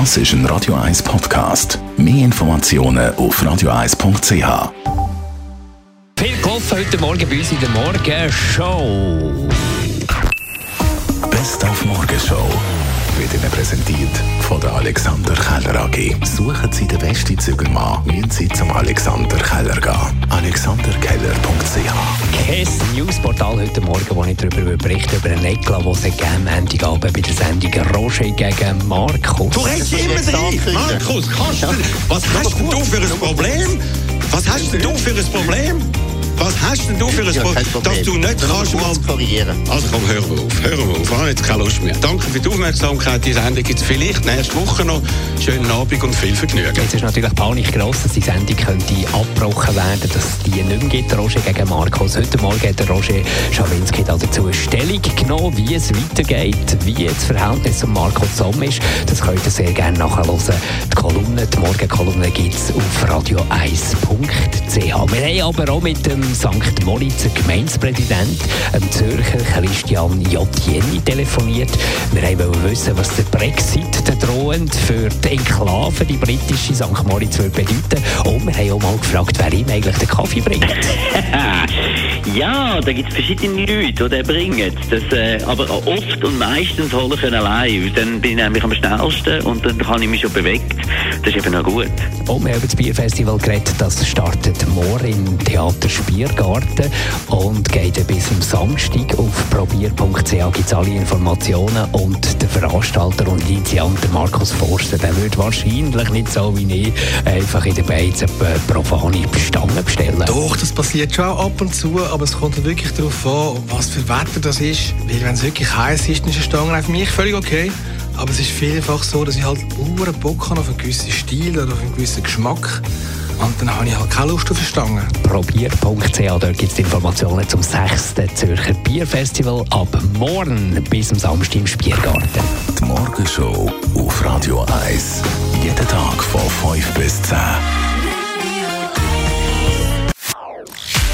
Das ist ein Radio 1 Podcast. Mehr Informationen auf radio1.ch. Viel gelaufen heute Morgen bei uns in der Morgenshow. Best auf Morgenshow wird Ihnen präsentiert von der Alexander Keller AG. Suchen Sie den besten Zügelmann, müssen Sie zum Alexander Keller gehen. alexanderkeller.ch Kein Newsportal heute Morgen, wo ich darüber berichte, über einen Eklat, den es gegeben am Montagabend bei der Sendung Roger gegen Markus. Du redest immer rein! Markus, kannst du, was hast du für ein Problem? Was hast du für ein Problem? Was hast denn du für ein Ja, Problem, Problem. dass du nicht kannst mal... korrigieren. Also komm, hör mal auf, hör mal auf, ich habe jetzt keine Lust mehr. Danke für die Aufmerksamkeit, die Sendung gibt es vielleicht nächste Woche noch. Schönen Abend und viel Vergnügen. Jetzt ist natürlich Panik gross, dass die Sendung könnte abgebrochen werden, dass die nicht mehr gibt, Roger gegen Markus. Heute Morgen hat der Roger Schawinski dazu Stellung genommen, wie es weitergeht, wie das Verhältnis zu Markus Somm ist. Das könnt ihr sehr gerne nachhören. Die Kolumne, die Morgenkolumne gibt es auf radio1.ch. Wir haben aber auch mit dem St. Moritzer Gemeindepräsident, dem Zürcher Christian J. Jenny, telefoniert. Wir wollten wissen, was der Brexit, der drohend für die Enklave, die britische St. Moritz, würde bedeuten. Und wir haben auch mal gefragt, wer ihm eigentlich den Kaffee bringt. Ja, da gibt es verschiedene Leute, die den bringen. Das, äh, aber oft und meistens hole ich ihn allein. Dann bin ich nämlich am schnellsten und dann habe ich mich schon bewegt. Das ist eben auch gut. Und wir haben über das Bierfestival geredet. Das startet morgen im Theater Spiergarten und geht dann bis am Samstag. Auf probier.ch gibt es alle Informationen. Und der Veranstalter und Initiant Markus Forster, der wird wahrscheinlich nicht so wie ich einfach in der Beiz eine profane Stangen bestellen. Doch, das passiert schon ab und zu, aber es kommt dann wirklich darauf an, was für Wetter das ist. Weil wenn es wirklich heiß ist, dann ist eine Stange für mich völlig okay. Aber es ist vielfach so, dass ich halt uren Bock habe auf einen gewissen Stil oder auf einen gewissen Geschmack. Und dann habe ich halt keine Lust auf eine Stange. probier.ch. Dort gibt es Informationen zum 6. Zürcher Bierfestival ab morgen bis am Samstag im Spiergarten. Die Morgenshow auf Radio 1. Jeden Tag von 5 bis 10.